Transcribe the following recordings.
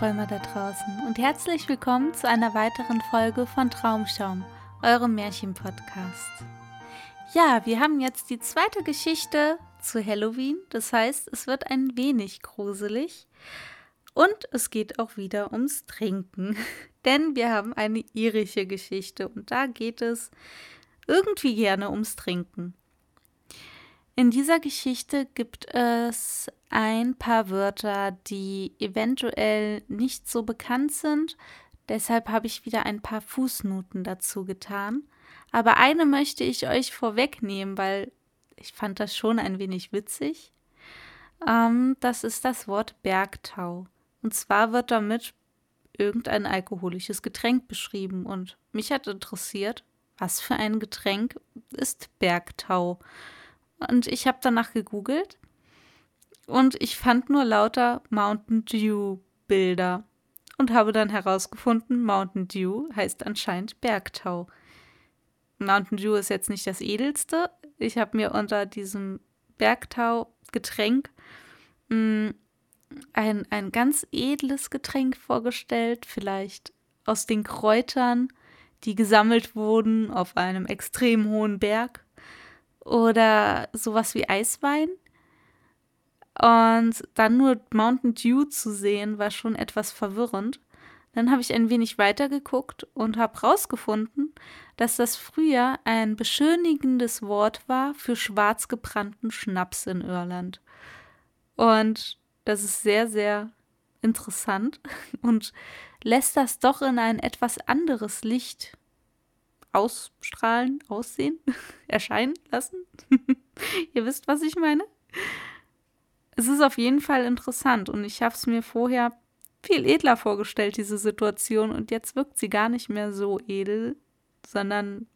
An alle Träumer da draußen. Und herzlich willkommen zu einer weiteren Folge von Traumschaum, eurem Märchenpodcast. Ja, wir haben jetzt die zweite Geschichte zu Halloween, das heißt, es wird ein wenig gruselig. Und es geht auch wieder ums Trinken, denn wir haben eine irische Geschichte. Und da geht es irgendwie gerne ums Trinken. In dieser Geschichte gibt es ein paar Wörter, die eventuell nicht so bekannt sind. Deshalb habe ich wieder ein paar Fußnoten dazu getan. Aber eine möchte ich euch vorwegnehmen, weil ich fand das schon ein wenig witzig. Ähm, das ist das Wort Bergtau. Und zwar wird damit irgendein alkoholisches Getränk beschrieben. Und mich hat interessiert, was für ein Getränk ist Bergtau? Und ich habe danach gegoogelt und ich fand nur lauter Mountain Dew Bilder und habe dann herausgefunden, Mountain Dew heißt anscheinend Bergtau. Mountain Dew ist jetzt nicht das edelste. Ich habe mir unter diesem Bergtau-Getränk mm, ein, ein ganz edles Getränk vorgestellt, vielleicht aus den Kräutern, die gesammelt wurden auf einem extrem hohen Berg oder sowas wie Eiswein. Und dann nur Mountain Dew zu sehen, war schon etwas verwirrend. Dann habe ich ein wenig weitergeguckt und habe herausgefunden, dass das früher ein beschönigendes Wort war für schwarz gebrannten Schnaps in Irland. Und das ist sehr, sehr interessant und lässt das doch in ein etwas anderes Licht ausstrahlen, aussehen, erscheinen lassen. Ihr wisst, was ich meine? Es ist auf jeden Fall interessant und ich habe es mir vorher viel edler vorgestellt, diese Situation, und jetzt wirkt sie gar nicht mehr so edel, sondern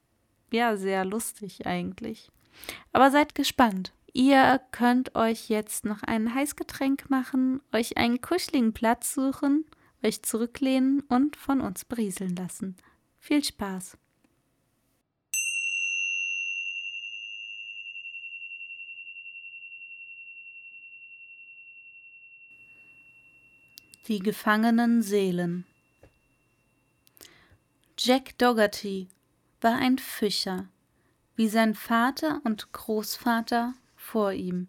ja, sehr lustig eigentlich. Aber seid gespannt. Ihr könnt euch jetzt noch ein Heißgetränk machen, euch einen kuscheligen Platz suchen, euch zurücklehnen und von uns berieseln lassen. Viel Spaß! Die gefangenen Seelen Jack Dougherty war ein Fischer, wie sein Vater und Großvater vor ihm.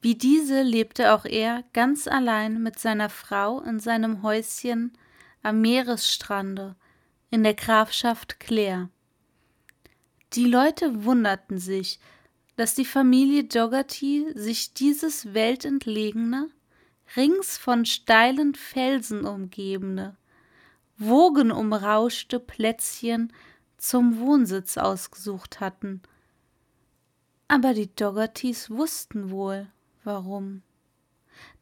Wie diese lebte auch er ganz allein mit seiner Frau in seinem Häuschen am Meeresstrande in der Grafschaft Clare. Die Leute wunderten sich, dass die Familie Dougherty sich dieses weltentlegene, rings von steilen Felsen umgebene, wogenumrauschte Plätzchen zum Wohnsitz ausgesucht hatten. Aber die Doggertys wussten wohl, Warum?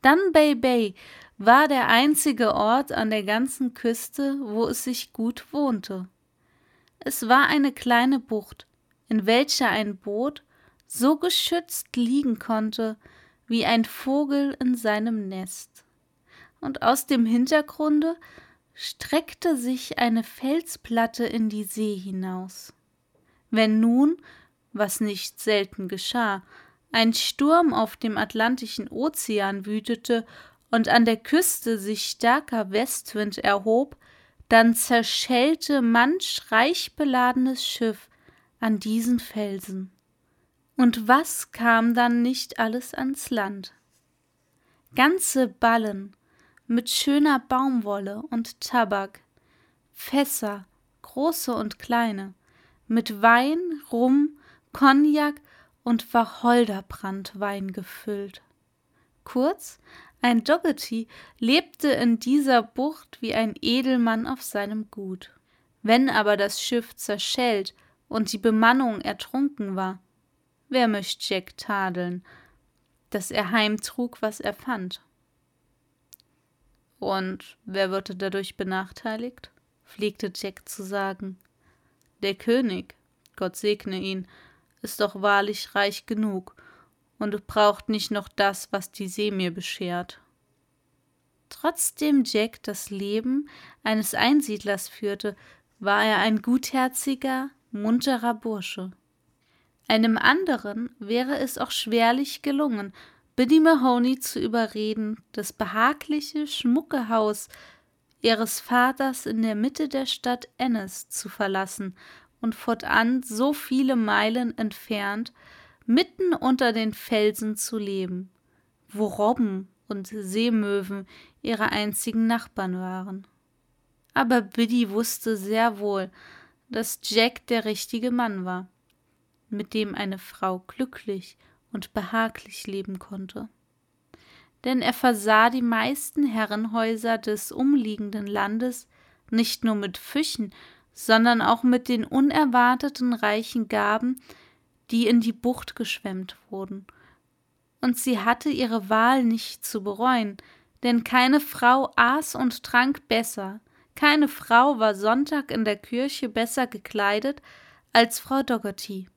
Dunbay Bay war der einzige Ort an der ganzen Küste, wo es sich gut wohnte. Es war eine kleine Bucht, in welcher ein Boot so geschützt liegen konnte wie ein Vogel in seinem Nest. Und aus dem Hintergrunde streckte sich eine Felsplatte in die See hinaus. Wenn nun, was nicht selten geschah, ein Sturm auf dem Atlantischen Ozean wütete und an der Küste sich starker Westwind erhob, dann zerschellte manch reich beladenes Schiff an diesen Felsen. Und was kam dann nicht alles ans Land? Ganze Ballen mit schöner Baumwolle und Tabak, Fässer, große und kleine, mit Wein, Rum, Cognac und Wacholderbrandwein gefüllt. Kurz, ein Doggety lebte in dieser Bucht wie ein Edelmann auf seinem Gut. Wenn aber das Schiff zerschellt und die Bemannung ertrunken war, wer möcht Jack tadeln, dass er heimtrug, was er fand? Und wer würde dadurch benachteiligt? pflegte Jack zu sagen. Der König, Gott segne ihn, ist doch wahrlich reich genug und braucht nicht noch das, was die See mir beschert. Trotzdem Jack das Leben eines Einsiedlers führte, war er ein gutherziger, munterer Bursche. Einem anderen wäre es auch schwerlich gelungen, Biddy Mahoney zu überreden, das behagliche, schmucke Haus ihres Vaters in der Mitte der Stadt Ennis zu verlassen und fortan so viele Meilen entfernt, mitten unter den Felsen zu leben, wo Robben und Seemöwen ihre einzigen Nachbarn waren. Aber Biddy wusste sehr wohl, dass Jack der richtige Mann war, mit dem eine Frau glücklich und behaglich leben konnte. Denn er versah die meisten Herrenhäuser des umliegenden Landes nicht nur mit Fischen, sondern auch mit den unerwarteten reichen Gaben, die in die Bucht geschwemmt wurden. Und sie hatte ihre Wahl nicht zu bereuen, denn keine Frau aß und trank besser, keine Frau war Sonntag in der Kirche besser gekleidet als Frau Dougherty.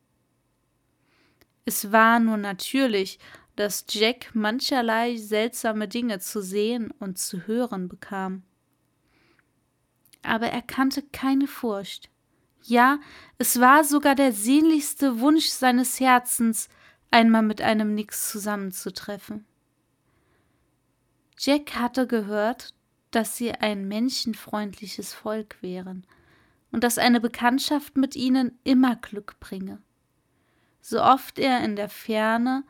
Es war nur natürlich, dass Jack mancherlei seltsame Dinge zu sehen und zu hören bekam. Aber er kannte keine Furcht. Ja, es war sogar der sehnlichste Wunsch seines Herzens, einmal mit einem Nix zusammenzutreffen. Jack hatte gehört, dass sie ein menschenfreundliches Volk wären und dass eine Bekanntschaft mit ihnen immer Glück bringe so oft er in der Ferne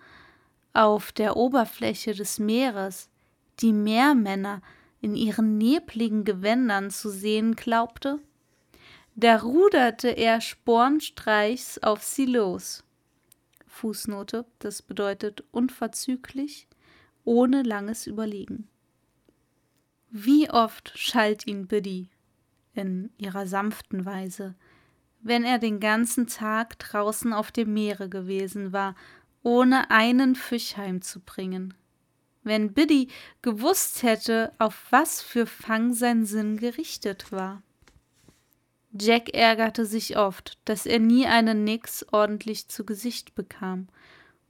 auf der Oberfläche des Meeres die Meermänner in ihren nebligen Gewändern zu sehen glaubte, da ruderte er spornstreichs auf sie los. Fußnote, das bedeutet unverzüglich, ohne langes Überlegen. Wie oft schalt ihn Biddy in ihrer sanften Weise, wenn er den ganzen Tag draußen auf dem Meere gewesen war, ohne einen Fisch heimzubringen. Wenn Biddy gewusst hätte, auf was für Fang sein Sinn gerichtet war. Jack ärgerte sich oft, dass er nie einen Nix ordentlich zu Gesicht bekam,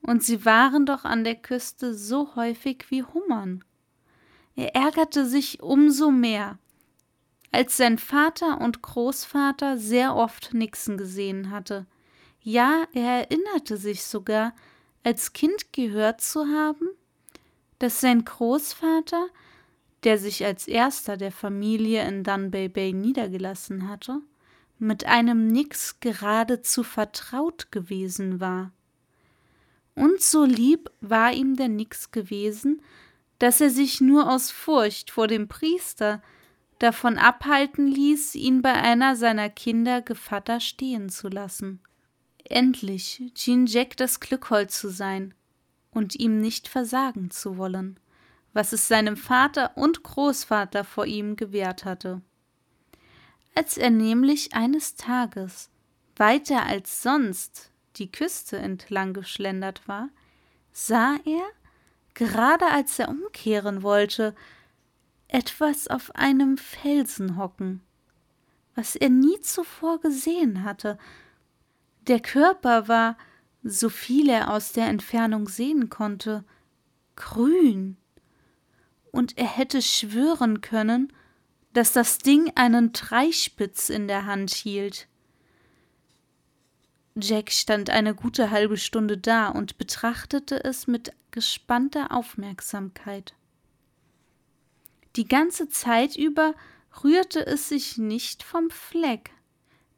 und sie waren doch an der Küste so häufig wie Hummern. Er ärgerte sich umso mehr, als sein Vater und Großvater sehr oft Nixon gesehen hatte. Ja, er erinnerte sich sogar, als Kind gehört zu haben, dass sein Großvater, der sich als erster der Familie in Dunbay Bay niedergelassen hatte, mit einem Nix geradezu vertraut gewesen war. Und so lieb war ihm der Nix gewesen, dass er sich nur aus Furcht vor dem Priester, davon abhalten ließ, ihn bei einer seiner Kinder Gevatter stehen zu lassen. Endlich schien Jack das Glückhold zu sein und ihm nicht versagen zu wollen, was es seinem Vater und Großvater vor ihm gewährt hatte. Als er nämlich eines Tages weiter als sonst die Küste entlang geschlendert war, sah er, gerade als er umkehren wollte, etwas auf einem Felsen hocken, was er nie zuvor gesehen hatte. Der Körper war, so viel er aus der Entfernung sehen konnte, grün, und er hätte schwören können, dass das Ding einen Dreispitz in der Hand hielt. Jack stand eine gute halbe Stunde da und betrachtete es mit gespannter Aufmerksamkeit. Die ganze Zeit über rührte es sich nicht vom Fleck.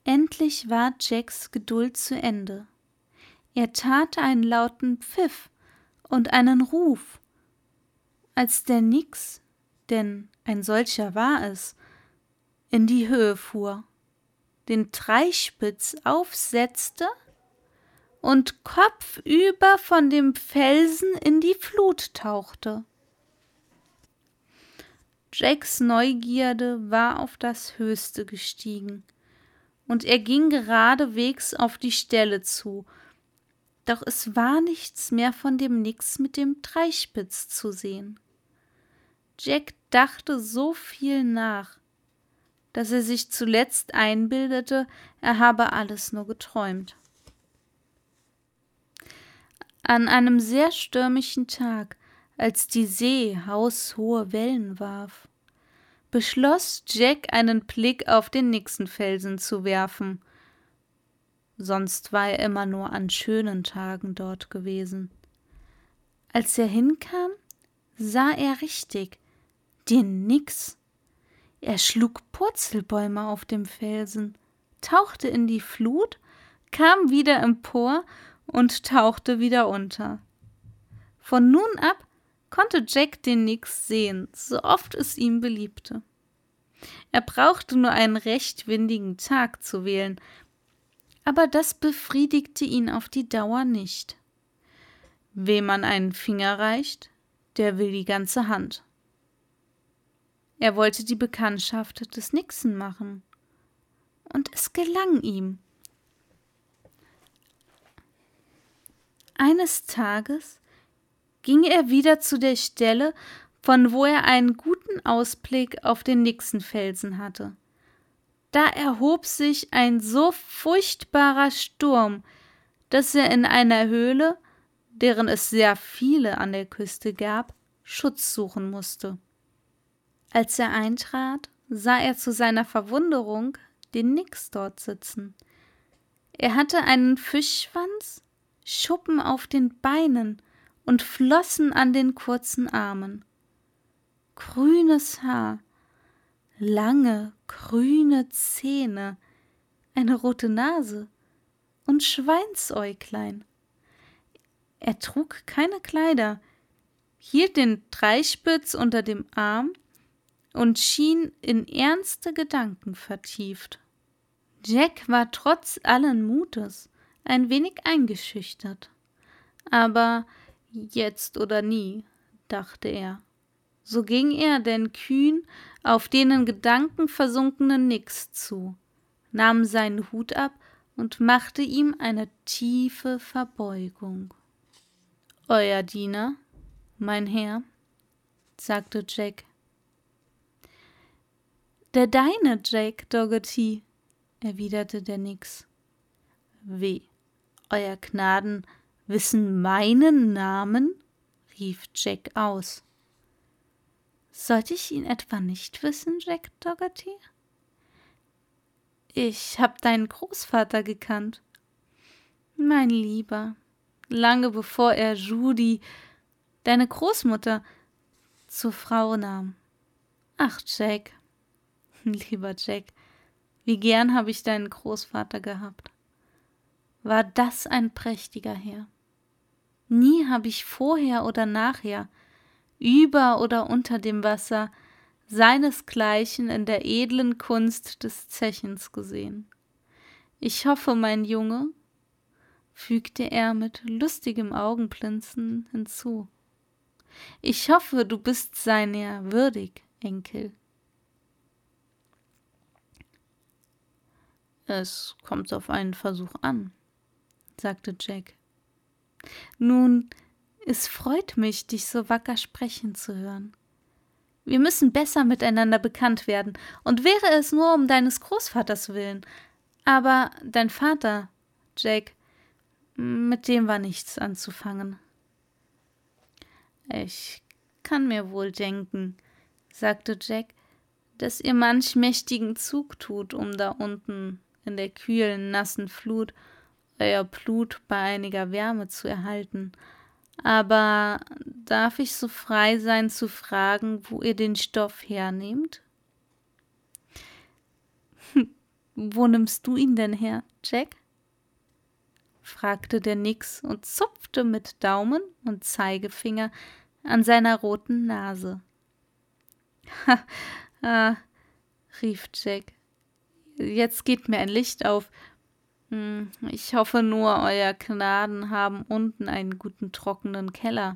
Endlich war Jacks Geduld zu Ende. Er tat einen lauten Pfiff und einen Ruf. Als der Nix, denn ein solcher war es, in die Höhe fuhr, den Dreispitz aufsetzte und kopfüber von dem Felsen in die Flut tauchte. Jacks Neugierde war auf das Höchste gestiegen, und er ging geradewegs auf die Stelle zu, doch es war nichts mehr von dem Nix mit dem Dreispitz zu sehen. Jack dachte so viel nach, dass er sich zuletzt einbildete, er habe alles nur geträumt. An einem sehr stürmischen Tag, als die See haushohe Wellen warf, beschloss Jack einen Blick auf den Nixenfelsen zu werfen. Sonst war er immer nur an schönen Tagen dort gewesen. Als er hinkam, sah er richtig den Nix er schlug Purzelbäume auf dem Felsen, tauchte in die Flut, kam wieder empor und tauchte wieder unter. Von nun ab konnte Jack den Nix sehen, so oft es ihm beliebte. Er brauchte nur einen recht windigen Tag zu wählen, aber das befriedigte ihn auf die Dauer nicht. Wem man einen Finger reicht, der will die ganze Hand. Er wollte die Bekanntschaft des Nixon machen. Und es gelang ihm. Eines Tages ging er wieder zu der Stelle, von wo er einen guten Ausblick auf den Nixenfelsen hatte. Da erhob sich ein so furchtbarer Sturm, dass er in einer Höhle, deren es sehr viele an der Küste gab, Schutz suchen musste. Als er eintrat, sah er zu seiner Verwunderung den Nix dort sitzen. Er hatte einen Fischschwanz, Schuppen auf den Beinen und Flossen an den kurzen Armen. Grünes Haar, lange, grüne Zähne, eine rote Nase und Schweinsäuglein. Er trug keine Kleider, hielt den Dreispitz unter dem Arm und schien in ernste Gedanken vertieft. Jack war trotz allen Mutes ein wenig eingeschüchtert. Aber jetzt oder nie, dachte er. So ging er den kühn auf denen Gedanken versunkenen Nix zu, nahm seinen Hut ab und machte ihm eine tiefe Verbeugung. Euer Diener, mein Herr, sagte Jack der deine, Jake Dougherty, erwiderte der Nix. Wie, Euer Gnaden wissen meinen Namen? rief Jack aus. Sollte ich ihn etwa nicht wissen, Jack Dougherty? Ich hab deinen Großvater gekannt. Mein Lieber, lange bevor er Judy, deine Großmutter, zur Frau nahm. Ach, Jack, Lieber Jack, wie gern habe ich deinen Großvater gehabt. War das ein prächtiger Herr. Nie habe ich vorher oder nachher, über oder unter dem Wasser, seinesgleichen in der edlen Kunst des Zechens gesehen. Ich hoffe, mein Junge, fügte er mit lustigem Augenblinzen hinzu. Ich hoffe, du bist seiner würdig, Enkel. Es kommt auf einen Versuch an, sagte Jack. Nun, Es freut mich, dich so wacker sprechen zu hören. Wir müssen besser miteinander bekannt werden, und wäre es nur um deines Großvaters willen. Aber dein Vater, Jake, mit dem war nichts anzufangen. Ich kann mir wohl denken, sagte Jack, dass ihr manch mächtigen Zug tut, um da unten in der kühlen, nassen Flut euer Blut bei einiger Wärme zu erhalten. Aber darf ich so frei sein zu fragen, wo ihr den Stoff hernehmt? wo nimmst du ihn denn her, Jack? fragte der Nix und zupfte mit Daumen und Zeigefinger an seiner roten Nase. Ha, ah, rief Jack. Jetzt geht mir ein Licht auf. Hm, ich hoffe nur, euer Gnaden haben unten einen guten trockenen Keller,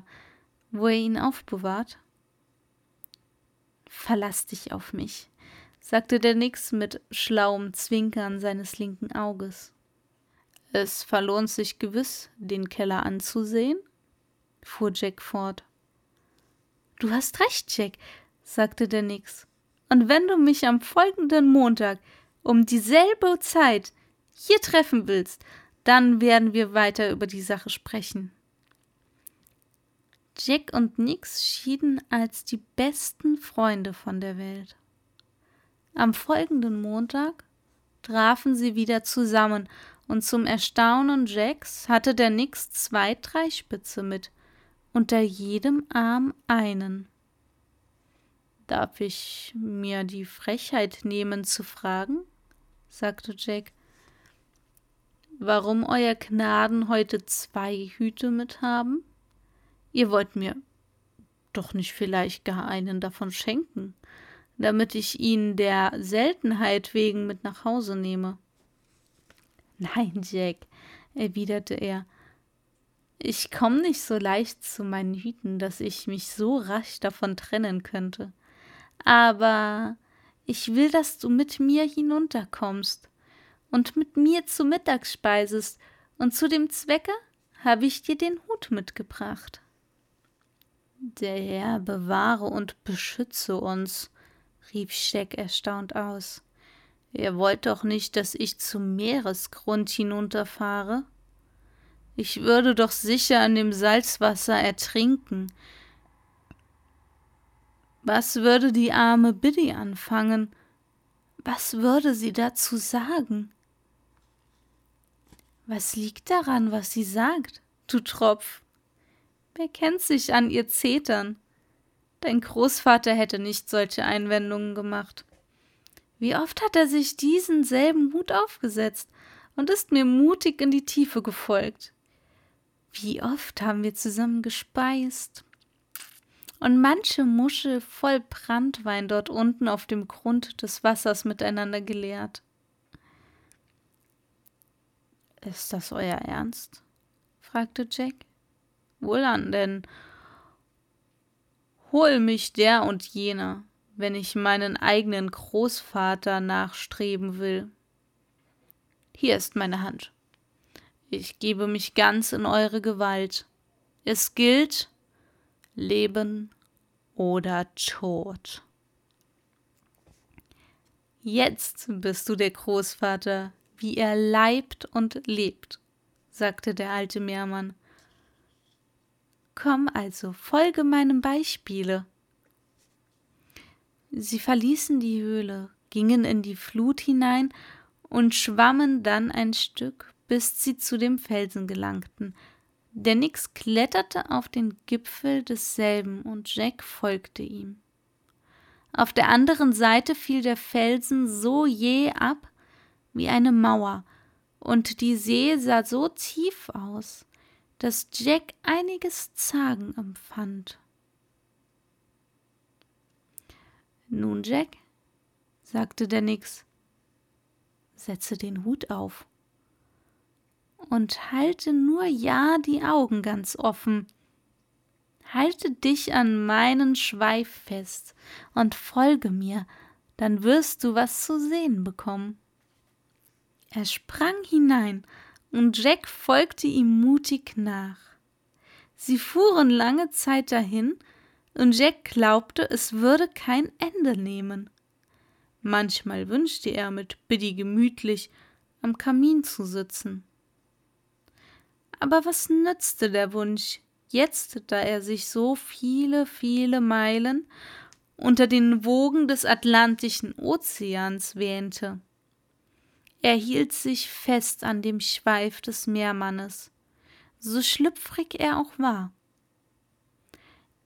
wo ihr ihn aufbewahrt. Verlass dich auf mich, sagte der Nix mit schlauem Zwinkern seines linken Auges. Es verlohnt sich gewiss, den Keller anzusehen, fuhr Jack fort. Du hast recht, Jack, sagte der Nix. Und wenn du mich am folgenden Montag um dieselbe Zeit hier treffen willst, dann werden wir weiter über die Sache sprechen. Jack und Nix schieden als die besten Freunde von der Welt. Am folgenden Montag trafen sie wieder zusammen, und zum Erstaunen Jacks hatte der Nix zwei Dreispitze mit, unter jedem Arm einen. Darf ich mir die Frechheit nehmen zu fragen? sagte Jack. Warum euer Gnaden heute zwei Hüte mit haben? Ihr wollt mir doch nicht vielleicht gar einen davon schenken, damit ich ihn der Seltenheit wegen mit nach Hause nehme. Nein, Jack, erwiderte er, ich komme nicht so leicht zu meinen Hüten, dass ich mich so rasch davon trennen könnte. Aber ich will, dass du mit mir hinunterkommst und mit mir zu Mittag speisest, und zu dem Zwecke habe ich dir den Hut mitgebracht. Der Herr bewahre und beschütze uns, rief Scheck erstaunt aus. Ihr wollt doch nicht, dass ich zum Meeresgrund hinunterfahre? Ich würde doch sicher an dem Salzwasser ertrinken. Was würde die arme Biddy anfangen? Was würde sie dazu sagen? Was liegt daran, was sie sagt, du Tropf? Wer kennt sich an ihr Zetern? Dein Großvater hätte nicht solche Einwendungen gemacht. Wie oft hat er sich diesen selben Hut aufgesetzt und ist mir mutig in die Tiefe gefolgt. Wie oft haben wir zusammen gespeist und manche Muschel voll Brandwein dort unten auf dem Grund des Wassers miteinander geleert. Ist das euer Ernst? fragte Jack. Wohlan, denn hol mich der und jener, wenn ich meinen eigenen Großvater nachstreben will. Hier ist meine Hand. Ich gebe mich ganz in eure Gewalt. Es gilt Leben oder Tod. Jetzt bist du der Großvater, wie er leibt und lebt, sagte der alte Meermann. Komm also, folge meinem Beispiele. Sie verließen die Höhle, gingen in die Flut hinein und schwammen dann ein Stück bis sie zu dem Felsen gelangten. Der Nix kletterte auf den Gipfel desselben und Jack folgte ihm. Auf der anderen Seite fiel der Felsen so jäh ab wie eine Mauer, und die See sah so tief aus, dass Jack einiges Zagen empfand. Nun, Jack, sagte der Nix, setze den Hut auf und halte nur ja die Augen ganz offen. Halte dich an meinen Schweif fest und folge mir, dann wirst du was zu sehen bekommen. Er sprang hinein, und Jack folgte ihm mutig nach. Sie fuhren lange Zeit dahin, und Jack glaubte, es würde kein Ende nehmen. Manchmal wünschte er, mit Biddy gemütlich am Kamin zu sitzen. Aber was nützte der Wunsch, jetzt, da er sich so viele, viele Meilen unter den Wogen des Atlantischen Ozeans wähnte? Er hielt sich fest an dem Schweif des Meermannes, so schlüpfrig er auch war.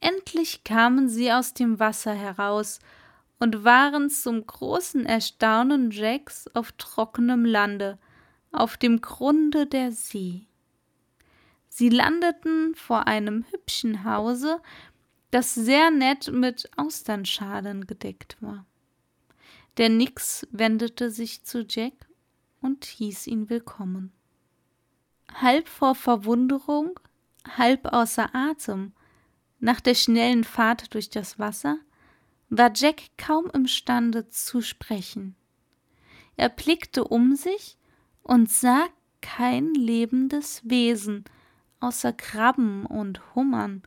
Endlich kamen sie aus dem Wasser heraus und waren zum großen Erstaunen Jacks auf trockenem Lande, auf dem Grunde der See. Sie landeten vor einem hübschen Hause, das sehr nett mit Austernschalen gedeckt war. Der Nix wendete sich zu Jack und hieß ihn willkommen. Halb vor Verwunderung, halb außer Atem, nach der schnellen Fahrt durch das Wasser, war Jack kaum imstande zu sprechen. Er blickte um sich und sah kein lebendes Wesen, außer Krabben und Hummern,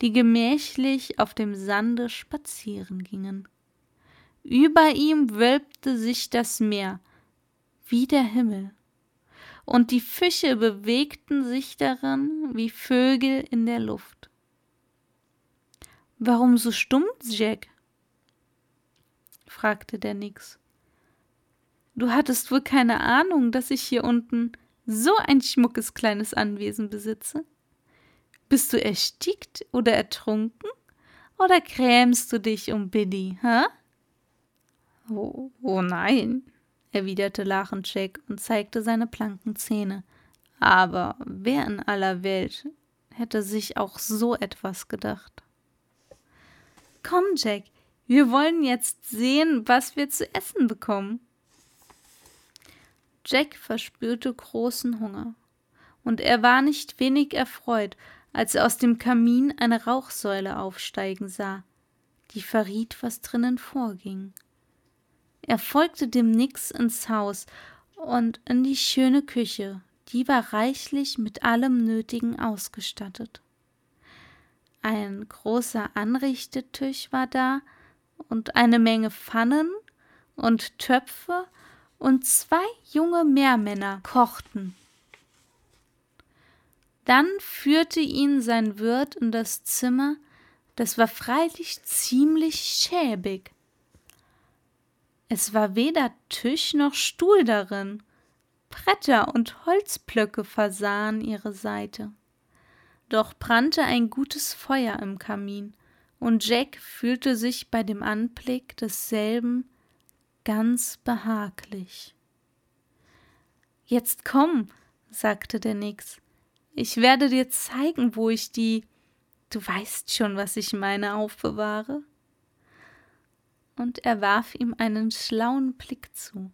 die gemächlich auf dem Sande spazieren gingen. Über ihm wölbte sich das Meer, wie der Himmel, und die Fische bewegten sich darin wie Vögel in der Luft. Warum so stumm, Jack? fragte der Nix. Du hattest wohl keine Ahnung, dass ich hier unten so ein schmuckes kleines Anwesen besitze? Bist du erstickt oder ertrunken? Oder grämst du dich um Biddy, hä? Oh, oh nein, erwiderte lachend Jack und zeigte seine blanken Zähne. Aber wer in aller Welt hätte sich auch so etwas gedacht? Komm, Jack, wir wollen jetzt sehen, was wir zu essen bekommen. Jack verspürte großen Hunger, und er war nicht wenig erfreut, als er aus dem Kamin eine Rauchsäule aufsteigen sah, die verriet, was drinnen vorging. Er folgte dem Nix ins Haus und in die schöne Küche, die war reichlich mit allem Nötigen ausgestattet. Ein großer Anrichtetisch war da und eine Menge Pfannen und Töpfe und zwei junge Meermänner kochten. Dann führte ihn sein Wirt in das Zimmer, das war freilich ziemlich schäbig. Es war weder Tisch noch Stuhl darin, Bretter und Holzblöcke versahen ihre Seite. Doch brannte ein gutes Feuer im Kamin, und Jack fühlte sich bei dem Anblick desselben ganz behaglich. Jetzt komm, sagte der Nix. Ich werde dir zeigen, wo ich die, du weißt schon, was ich meine, aufbewahre. Und er warf ihm einen schlauen Blick zu.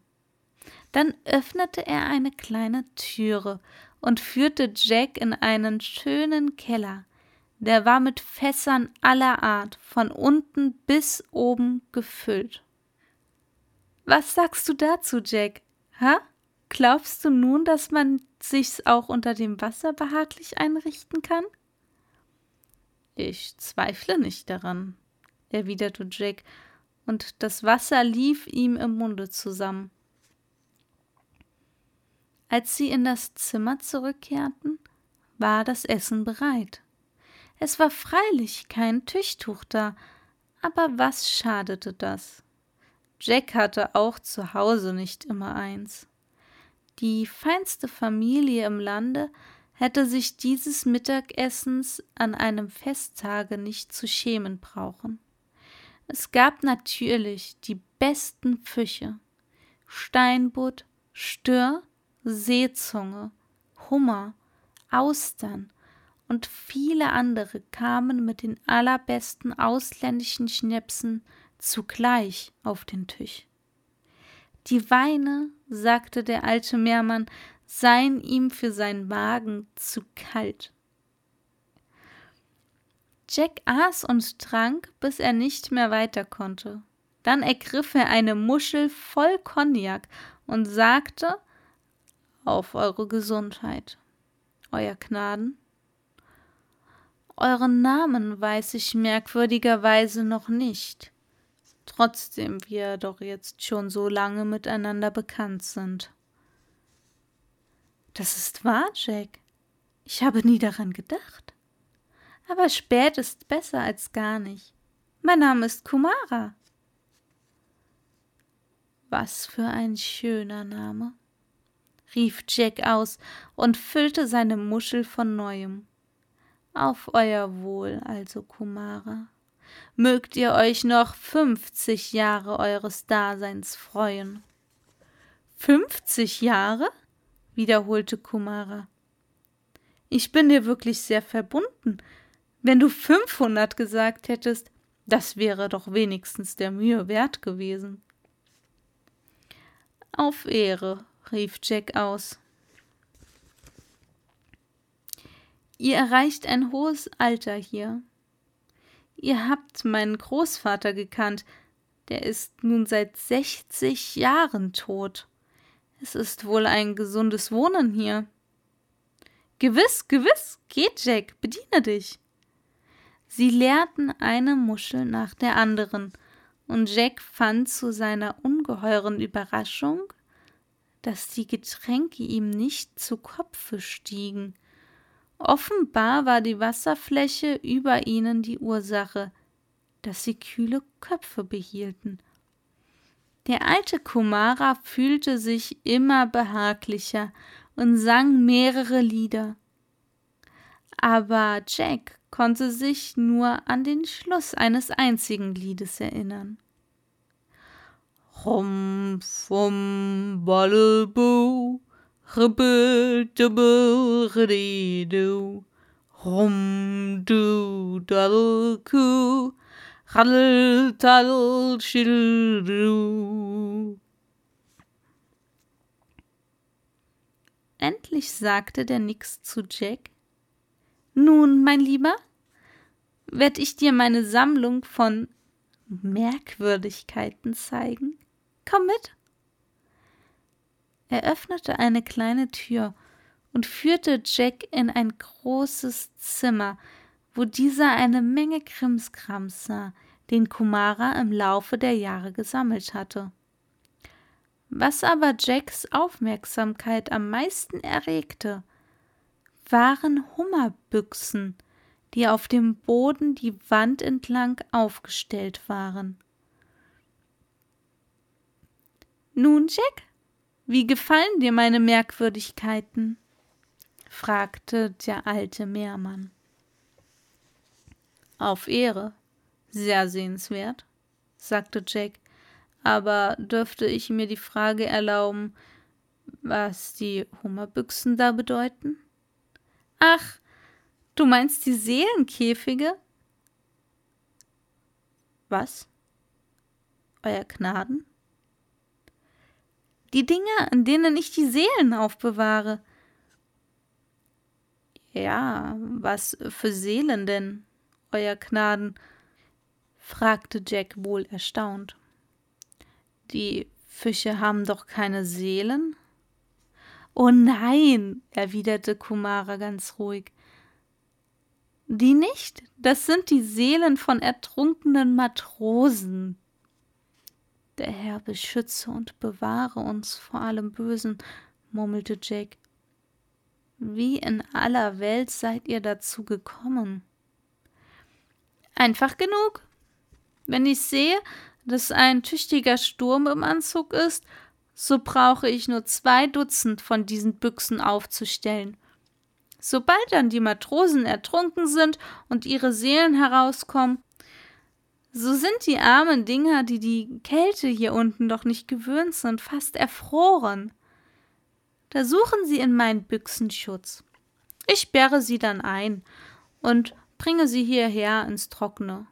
Dann öffnete er eine kleine Türe und führte Jack in einen schönen Keller, der war mit Fässern aller Art von unten bis oben gefüllt. Was sagst du dazu, Jack? Ha? Glaubst du nun, dass man sich's auch unter dem Wasser behaglich einrichten kann? Ich zweifle nicht daran, erwiderte Jack, und das Wasser lief ihm im Munde zusammen. Als sie in das Zimmer zurückkehrten, war das Essen bereit. Es war freilich kein Tischtuch da, aber was schadete das? Jack hatte auch zu Hause nicht immer eins. Die feinste Familie im Lande hätte sich dieses Mittagessens an einem Festtage nicht zu schämen brauchen. Es gab natürlich die besten Fische Steinbutt, Stör, Seezunge, Hummer, Austern und viele andere kamen mit den allerbesten ausländischen Schnäpsen zugleich auf den Tisch. Die Weine, sagte der alte Meermann, seien ihm für seinen Magen zu kalt. Jack aß und trank, bis er nicht mehr weiter konnte. Dann ergriff er eine Muschel voll Cognac und sagte Auf eure Gesundheit, euer Gnaden. Euren Namen weiß ich merkwürdigerweise noch nicht, trotzdem wir doch jetzt schon so lange miteinander bekannt sind. Das ist wahr, Jack. Ich habe nie daran gedacht. Aber spät ist besser als gar nicht. Mein Name ist Kumara. Was für ein schöner Name, rief Jack aus und füllte seine Muschel von neuem. Auf euer Wohl, also Kumara. Mögt ihr euch noch fünfzig Jahre eures Daseins freuen. Fünfzig Jahre? wiederholte Kumara. Ich bin dir wirklich sehr verbunden. Wenn du fünfhundert gesagt hättest, das wäre doch wenigstens der Mühe wert gewesen. Auf Ehre, rief Jack aus. Ihr erreicht ein hohes Alter hier. Ihr habt meinen Großvater gekannt, der ist nun seit sechzig Jahren tot. Es ist wohl ein gesundes Wohnen hier. Gewiss, gewiss, geht, Jack, bediene dich. Sie leerten eine Muschel nach der anderen, und Jack fand zu seiner ungeheuren Überraschung, dass die Getränke ihm nicht zu Kopfe stiegen. Offenbar war die Wasserfläche über ihnen die Ursache, dass sie kühle Köpfe behielten. Der alte Kumara fühlte sich immer behaglicher und sang mehrere Lieder. Aber Jack konnte sich nur an den Schluss eines einzigen Liedes erinnern. Rum, fum, balleboo, Ribbel, dubbel, rididu. Rum, du, daddel, ku. Raddel, taddel, schiddeldu. Endlich sagte der Nix zu Jack: Nun, mein Lieber, werd ich dir meine Sammlung von Merkwürdigkeiten zeigen. Komm mit. Er öffnete eine kleine Tür und führte Jack in ein großes Zimmer, wo dieser eine Menge Krimskrams sah, den Kumara im Laufe der Jahre gesammelt hatte. Was aber Jacks Aufmerksamkeit am meisten erregte, waren Hummerbüchsen, die auf dem Boden die Wand entlang aufgestellt waren. Nun, Jack, wie gefallen dir meine Merkwürdigkeiten? fragte der alte Meermann. Auf Ehre, sehr sehenswert, sagte Jack, aber dürfte ich mir die Frage erlauben, was die Hummerbüchsen da bedeuten? Ach, du meinst die Seelenkäfige? Was? Euer Gnaden? die Dinge, in denen ich die Seelen aufbewahre. Ja, was für Seelen denn, Euer Gnaden? fragte Jack wohl erstaunt. Die Fische haben doch keine Seelen? Oh nein, erwiderte Kumara ganz ruhig. Die nicht? Das sind die Seelen von ertrunkenen Matrosen. Der Herr beschütze und bewahre uns vor allem Bösen, murmelte Jack. Wie in aller Welt seid ihr dazu gekommen? Einfach genug. Wenn ich sehe, dass ein tüchtiger Sturm im Anzug ist, so brauche ich nur zwei Dutzend von diesen Büchsen aufzustellen. Sobald dann die Matrosen ertrunken sind und ihre Seelen herauskommen, so sind die armen Dinger, die die Kälte hier unten doch nicht gewöhnt sind, fast erfroren. Da suchen sie in meinen Büchsen Schutz. Ich sperre sie dann ein und bringe sie hierher ins Trockene.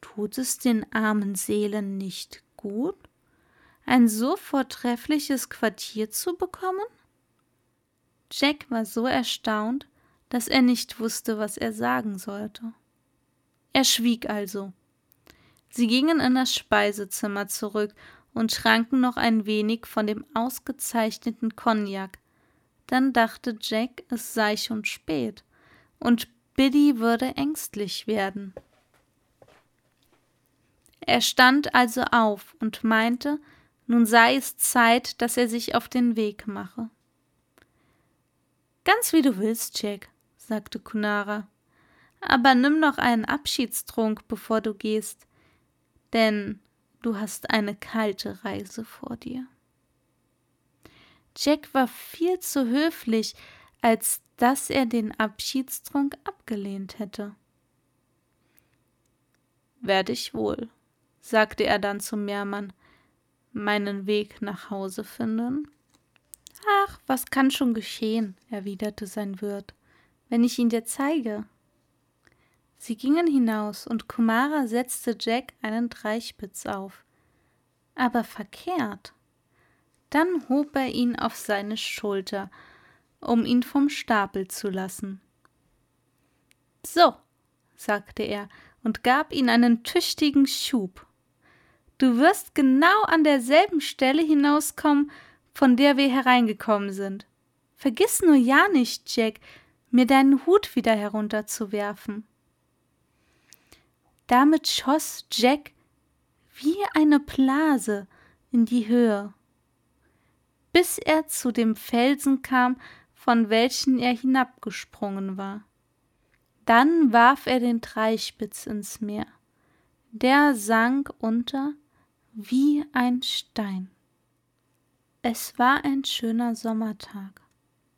Tut es den armen Seelen nicht gut, ein so vortreffliches Quartier zu bekommen? Jack war so erstaunt, dass er nicht wusste, was er sagen sollte. Er schwieg also Sie gingen in das Speisezimmer zurück und tranken noch ein wenig von dem ausgezeichneten Cognac. Dann dachte Jack, es sei schon spät, und Biddy würde ängstlich werden. Er stand also auf und meinte, nun sei es Zeit, dass er sich auf den Weg mache. Ganz wie du willst, Jack, sagte Kunara. Aber nimm noch einen Abschiedstrunk, bevor du gehst, denn du hast eine kalte Reise vor dir. Jack war viel zu höflich, als dass er den Abschiedstrunk abgelehnt hätte. Werde ich wohl, sagte er dann zum Meermann, meinen Weg nach Hause finden? Ach, was kann schon geschehen, erwiderte sein Wirt, wenn ich ihn dir zeige. Sie gingen hinaus, und Kumara setzte Jack einen Dreispitz auf. Aber verkehrt. Dann hob er ihn auf seine Schulter, um ihn vom Stapel zu lassen. So, sagte er und gab ihm einen tüchtigen Schub. Du wirst genau an derselben Stelle hinauskommen, von der wir hereingekommen sind. Vergiss nur ja nicht, Jack, mir deinen Hut wieder herunterzuwerfen. Damit schoss Jack wie eine Blase in die Höhe, bis er zu dem Felsen kam, von welchen er hinabgesprungen war. Dann warf er den Dreispitz ins Meer. Der sank unter wie ein Stein. Es war ein schöner Sommertag.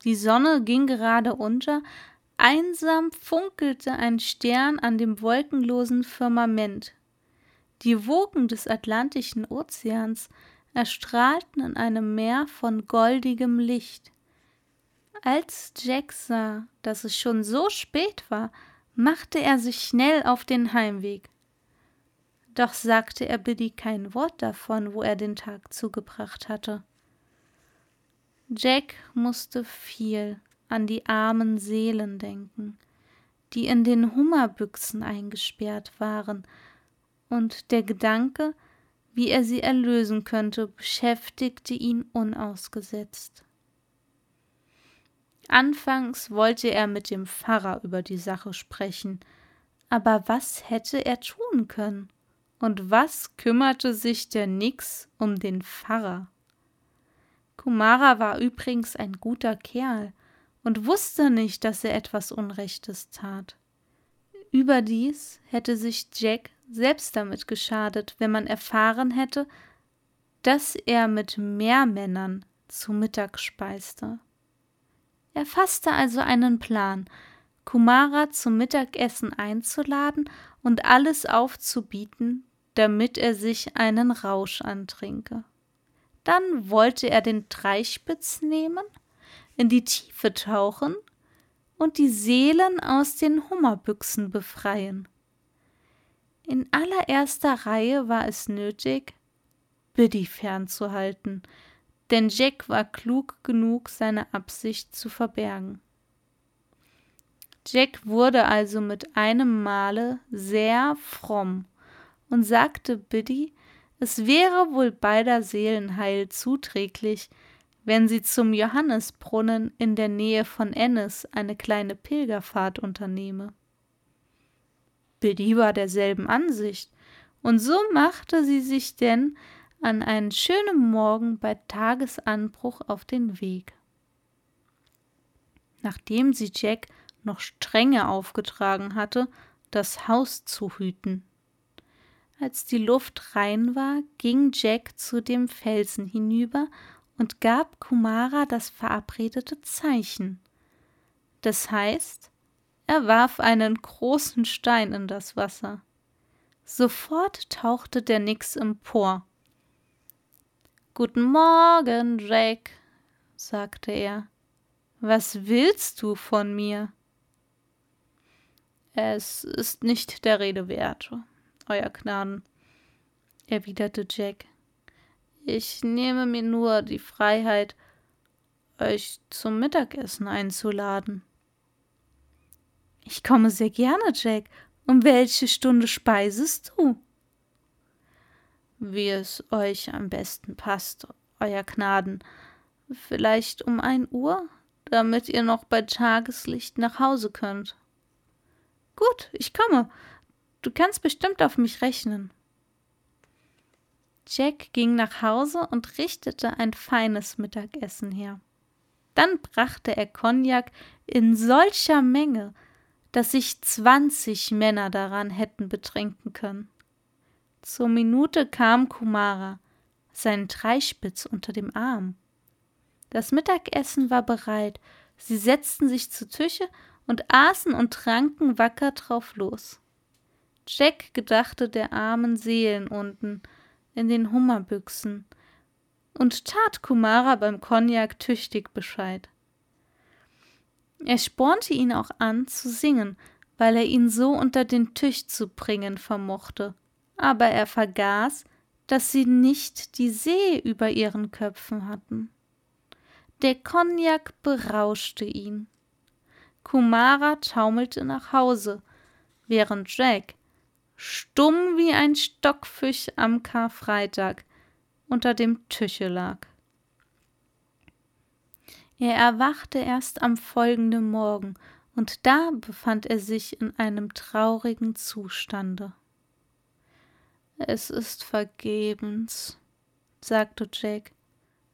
Die Sonne ging gerade unter, einsam funkelte ein Stern an dem wolkenlosen Firmament. Die Wogen des Atlantischen Ozeans erstrahlten in einem Meer von goldigem Licht. Als Jack sah, dass es schon so spät war, machte er sich schnell auf den Heimweg. Doch sagte er Biddy kein Wort davon, wo er den Tag zugebracht hatte. Jack musste viel an die armen Seelen denken, die in den Hummerbüchsen eingesperrt waren, und der Gedanke, wie er sie erlösen könnte, beschäftigte ihn unausgesetzt. Anfangs wollte er mit dem Pfarrer über die Sache sprechen, aber was hätte er tun können? Und was kümmerte sich der Nix um den Pfarrer? Kumara war übrigens ein guter Kerl und wusste nicht, dass er etwas Unrechtes tat. Überdies hätte sich Jack selbst damit geschadet, wenn man erfahren hätte, dass er mit mehr Männern zu Mittag speiste. Er fasste also einen Plan, Kumara zum Mittagessen einzuladen und alles aufzubieten, damit er sich einen Rausch antrinke. Dann wollte er den Dreispitz nehmen, in die Tiefe tauchen und die Seelen aus den Hummerbüchsen befreien. In allererster Reihe war es nötig, Biddy fernzuhalten, denn Jack war klug genug, seine Absicht zu verbergen. Jack wurde also mit einem Male sehr fromm und sagte Biddy, es wäre wohl beider Seelenheil zuträglich, wenn sie zum Johannesbrunnen in der Nähe von Ennis eine kleine Pilgerfahrt unternehme. Biddy war derselben Ansicht, und so machte sie sich denn an einem schönen Morgen bei Tagesanbruch auf den Weg. Nachdem sie Jack noch strenge aufgetragen hatte, das Haus zu hüten. Als die Luft rein war, ging Jack zu dem Felsen hinüber und gab Kumara das verabredete Zeichen. Das heißt, er warf einen großen Stein in das Wasser. Sofort tauchte der Nix empor. Guten Morgen, Jack, sagte er. Was willst du von mir? Es ist nicht der Rede wert, euer Gnaden, erwiderte Jack. Ich nehme mir nur die Freiheit, euch zum Mittagessen einzuladen. Ich komme sehr gerne, Jack. Um welche Stunde speisest du? Wie es euch am besten passt, euer Gnaden. Vielleicht um ein Uhr, damit ihr noch bei Tageslicht nach Hause könnt. Gut, ich komme. Du kannst bestimmt auf mich rechnen. Jack ging nach Hause und richtete ein feines Mittagessen her. Dann brachte er Cognac in solcher Menge, dass sich zwanzig Männer daran hätten betrinken können. Zur Minute kam Kumara, sein Dreispitz unter dem Arm. Das Mittagessen war bereit, sie setzten sich zu Tische und aßen und tranken wacker drauf los. Jack gedachte der armen Seelen unten in den Hummerbüchsen und tat Kumara beim Cognac tüchtig Bescheid. Er spornte ihn auch an zu singen, weil er ihn so unter den Tisch zu bringen vermochte, aber er vergaß, dass sie nicht die See über ihren Köpfen hatten. Der Cognac berauschte ihn. Kumara taumelte nach Hause, während Jack, stumm wie ein Stockfisch am Karfreitag, unter dem Tische lag. Er erwachte erst am folgenden Morgen, und da befand er sich in einem traurigen Zustande. Es ist vergebens, sagte Jack.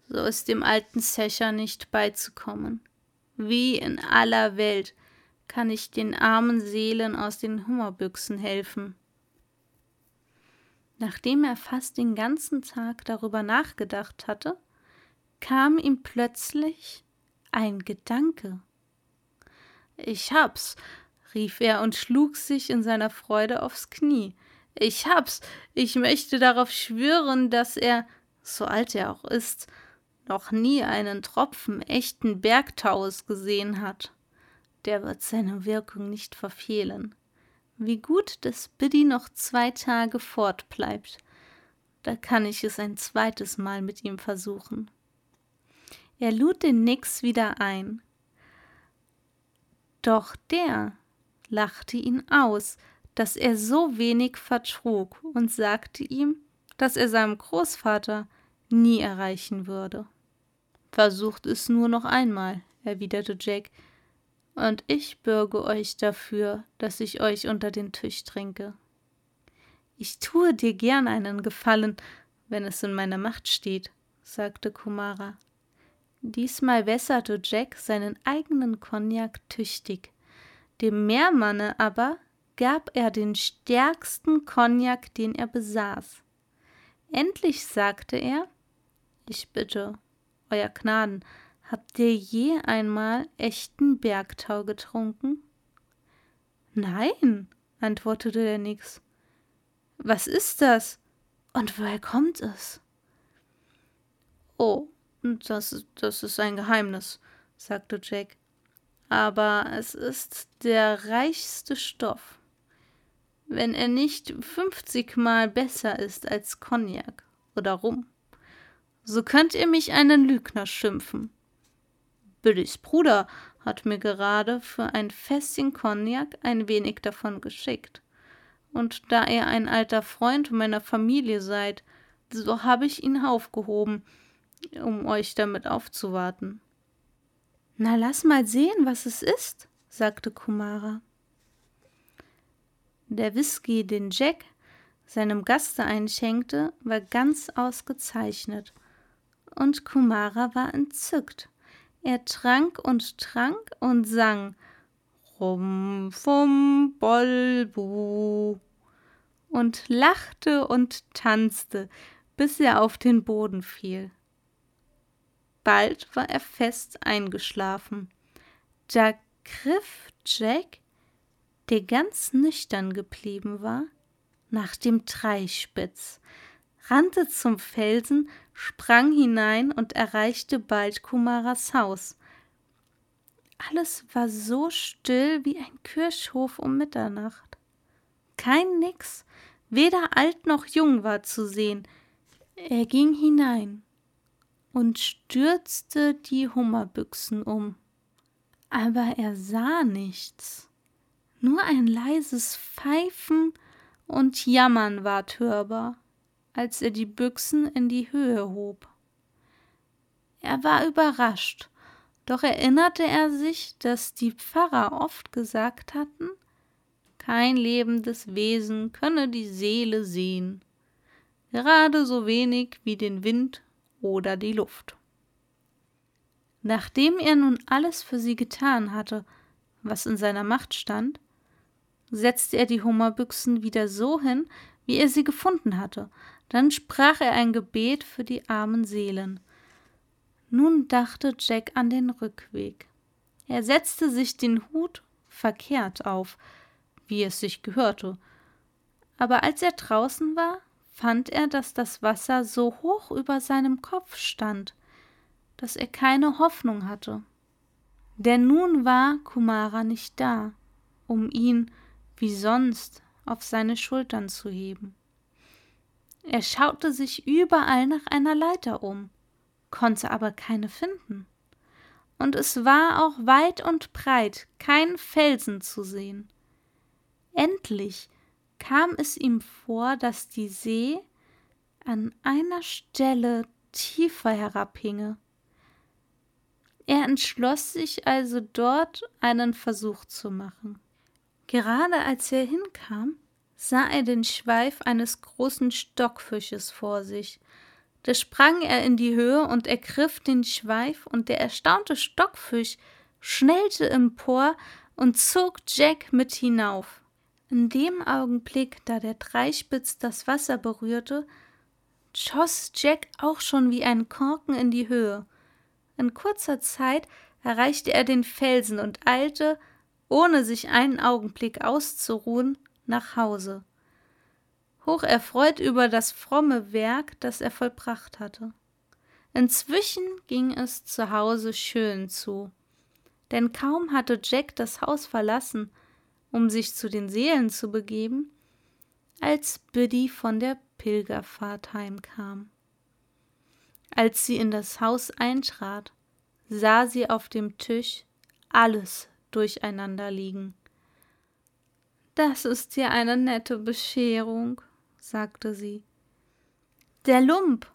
So ist dem alten Secher nicht beizukommen. Wie in aller Welt kann ich den armen Seelen aus den Hummerbüchsen helfen? Nachdem er fast den ganzen Tag darüber nachgedacht hatte, kam ihm plötzlich ein Gedanke. Ich hab's, rief er und schlug sich in seiner Freude aufs Knie. Ich hab's, ich möchte darauf schwören, dass er, so alt er auch ist, noch nie einen Tropfen echten Bergtaues gesehen hat. Der wird seine Wirkung nicht verfehlen. Wie gut, dass Biddy noch zwei Tage fortbleibt. Da kann ich es ein zweites Mal mit ihm versuchen. Er lud den Nix wieder ein. Doch der lachte ihn aus, dass er so wenig vertrug und sagte ihm, dass er seinem Großvater nie erreichen würde. Versucht es nur noch einmal, erwiderte Jack, und ich bürge euch dafür, dass ich euch unter den Tisch trinke. Ich tue dir gern einen Gefallen, wenn es in meiner Macht steht, sagte Kumara. Diesmal wässerte Jack seinen eigenen Cognac tüchtig. Dem Meermanne aber gab er den stärksten Cognac, den er besaß. Endlich sagte er: Ich bitte, euer Gnaden, habt ihr je einmal echten Bergtau getrunken? Nein, antwortete der Nix. Was ist das? Und woher kommt es? Oh, das, das ist ein Geheimnis, sagte Jack. Aber es ist der reichste Stoff. Wenn er nicht fünfzigmal besser ist als Cognac oder Rum so könnt ihr mich einen Lügner schimpfen. Billys Bruder hat mir gerade für ein Fässchen Cognac ein wenig davon geschickt. Und da ihr ein alter Freund meiner Familie seid, so habe ich ihn aufgehoben, um euch damit aufzuwarten. Na, lass mal sehen, was es ist, sagte Kumara. Der Whisky, den Jack seinem Gaste einschenkte, war ganz ausgezeichnet und Kumara war entzückt. Er trank und trank und sang Rum fum Bolbu und lachte und tanzte, bis er auf den Boden fiel. Bald war er fest eingeschlafen. Da griff Jack, der ganz nüchtern geblieben war, nach dem Dreispitz, rannte zum Felsen, sprang hinein und erreichte bald Kumaras Haus. Alles war so still wie ein Kirchhof um Mitternacht. Kein Nix, weder alt noch jung war zu sehen. Er ging hinein und stürzte die Hummerbüchsen um. Aber er sah nichts. Nur ein leises Pfeifen und Jammern ward hörbar als er die Büchsen in die Höhe hob. Er war überrascht, doch erinnerte er sich, dass die Pfarrer oft gesagt hatten, kein lebendes Wesen könne die Seele sehen, gerade so wenig wie den Wind oder die Luft. Nachdem er nun alles für sie getan hatte, was in seiner Macht stand, setzte er die Hummerbüchsen wieder so hin, wie er sie gefunden hatte. Dann sprach er ein Gebet für die armen Seelen. Nun dachte Jack an den Rückweg. Er setzte sich den Hut verkehrt auf, wie es sich gehörte. Aber als er draußen war, fand er, dass das Wasser so hoch über seinem Kopf stand, dass er keine Hoffnung hatte. Denn nun war Kumara nicht da, um ihn wie sonst auf seine Schultern zu heben. Er schaute sich überall nach einer Leiter um, konnte aber keine finden. Und es war auch weit und breit kein Felsen zu sehen. Endlich kam es ihm vor, dass die See an einer Stelle tiefer herabhinge. Er entschloss sich also dort einen Versuch zu machen. Gerade als er hinkam, sah er den Schweif eines großen Stockfisches vor sich. Da sprang er in die Höhe und ergriff den Schweif, und der erstaunte Stockfisch schnellte empor und zog Jack mit hinauf. In dem Augenblick, da der Dreispitz das Wasser berührte, schoss Jack auch schon wie ein Korken in die Höhe. In kurzer Zeit erreichte er den Felsen und eilte ohne sich einen Augenblick auszuruhen, nach Hause, hocherfreut über das fromme Werk, das er vollbracht hatte. Inzwischen ging es zu Hause schön zu, denn kaum hatte Jack das Haus verlassen, um sich zu den Seelen zu begeben, als Biddy von der Pilgerfahrt heimkam. Als sie in das Haus eintrat, sah sie auf dem Tisch alles durcheinander liegen. Das ist ja eine nette Bescherung, sagte sie. Der Lump,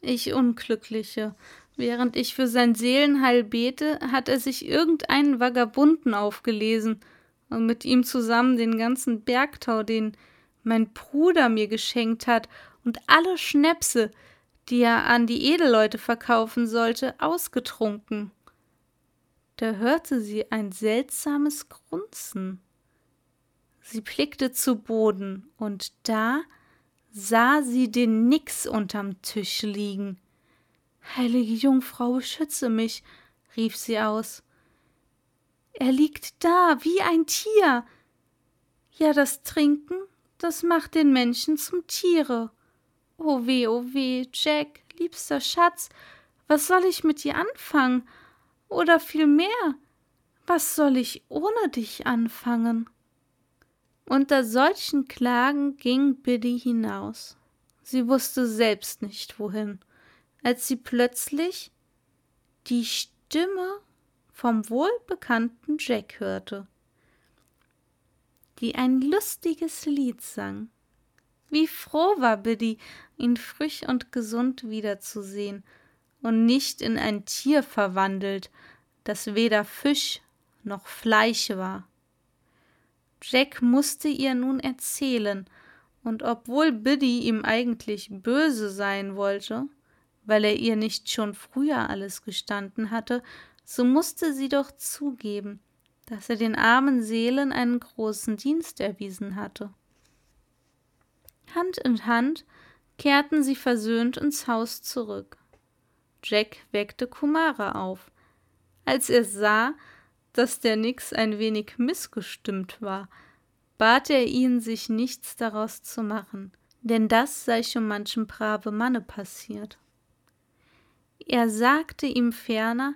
ich Unglückliche, während ich für sein Seelenheil bete, hat er sich irgendeinen Vagabunden aufgelesen und mit ihm zusammen den ganzen Bergtau, den mein Bruder mir geschenkt hat, und alle Schnäpse, die er an die Edelleute verkaufen sollte, ausgetrunken da hörte sie ein seltsames Grunzen. Sie blickte zu Boden, und da sah sie den Nix unterm Tisch liegen. Heilige Jungfrau, beschütze mich, rief sie aus. Er liegt da wie ein Tier. Ja, das Trinken, das macht den Menschen zum Tiere. Oh weh, oh weh, Jack, liebster Schatz, was soll ich mit dir anfangen? Oder vielmehr, was soll ich ohne dich anfangen? Unter solchen Klagen ging Biddy hinaus. Sie wusste selbst nicht wohin, als sie plötzlich die Stimme vom wohlbekannten Jack hörte, die ein lustiges Lied sang. Wie froh war Biddy, ihn frisch und gesund wiederzusehen und nicht in ein Tier verwandelt, das weder Fisch noch Fleisch war. Jack musste ihr nun erzählen, und obwohl Biddy ihm eigentlich böse sein wollte, weil er ihr nicht schon früher alles gestanden hatte, so musste sie doch zugeben, dass er den armen Seelen einen großen Dienst erwiesen hatte. Hand in Hand kehrten sie versöhnt ins Haus zurück. Jack weckte Kumara auf. Als er sah, dass der Nix ein wenig missgestimmt war, bat er ihn, sich nichts daraus zu machen, denn das sei schon manchem brave Manne passiert. Er sagte ihm ferner,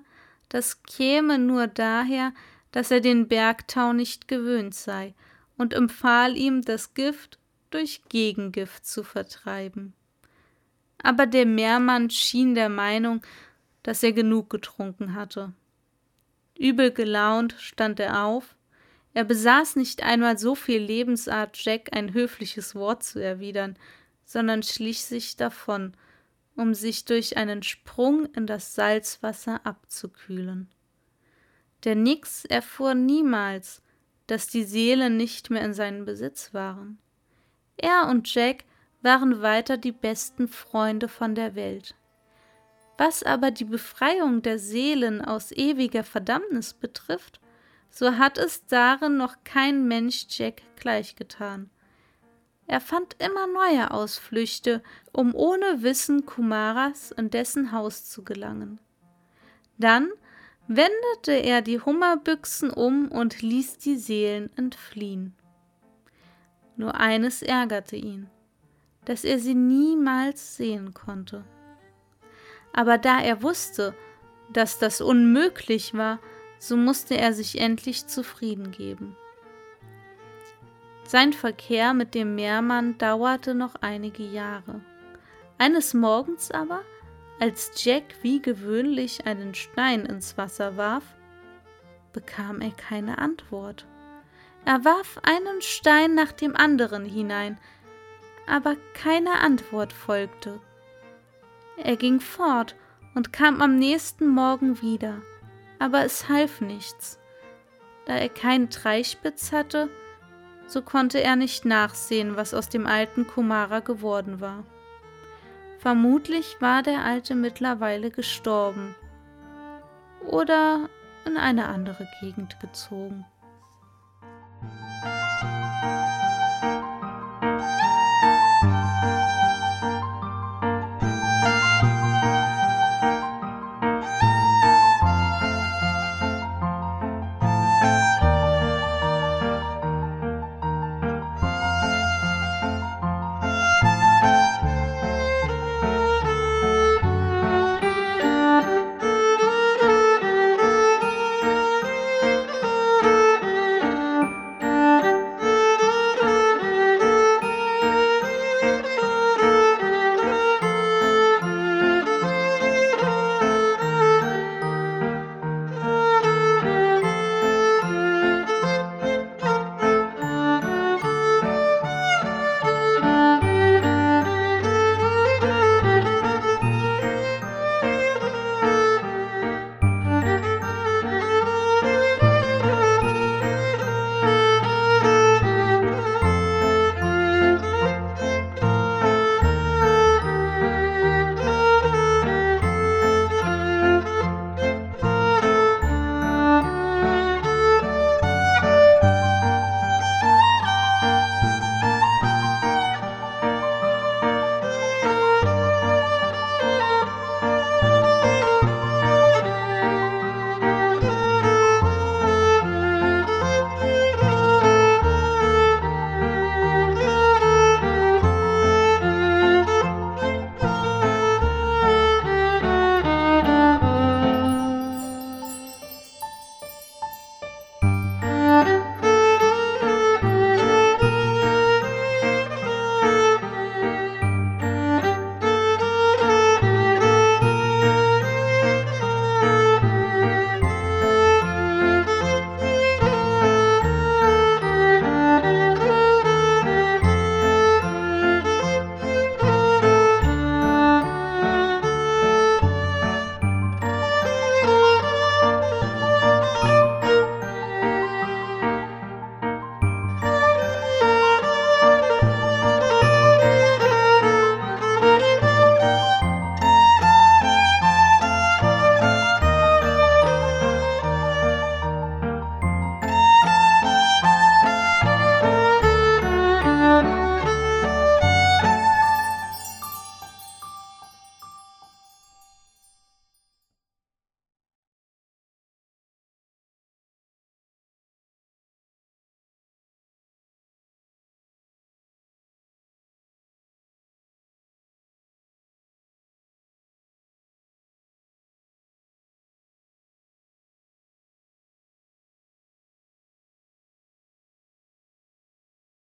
das käme nur daher, dass er den Bergtau nicht gewöhnt sei, und empfahl ihm, das Gift durch Gegengift zu vertreiben aber der Meermann schien der Meinung, dass er genug getrunken hatte. Übel gelaunt stand er auf, er besaß nicht einmal so viel Lebensart, Jack ein höfliches Wort zu erwidern, sondern schlich sich davon, um sich durch einen Sprung in das Salzwasser abzukühlen. Der Nix erfuhr niemals, dass die Seelen nicht mehr in seinem Besitz waren. Er und Jack waren weiter die besten Freunde von der Welt. Was aber die Befreiung der Seelen aus ewiger Verdammnis betrifft, so hat es darin noch kein Mensch Jack gleichgetan. Er fand immer neue Ausflüchte, um ohne Wissen Kumaras in dessen Haus zu gelangen. Dann wendete er die Hummerbüchsen um und ließ die Seelen entfliehen. Nur eines ärgerte ihn, dass er sie niemals sehen konnte. Aber da er wusste, dass das unmöglich war, so musste er sich endlich zufrieden geben. Sein Verkehr mit dem Meermann dauerte noch einige Jahre. Eines Morgens aber, als Jack wie gewöhnlich einen Stein ins Wasser warf, bekam er keine Antwort. Er warf einen Stein nach dem anderen hinein, aber keine Antwort folgte. Er ging fort und kam am nächsten Morgen wieder, aber es half nichts. Da er keinen Dreispitz hatte, so konnte er nicht nachsehen, was aus dem alten Kumara geworden war. Vermutlich war der Alte mittlerweile gestorben oder in eine andere Gegend gezogen.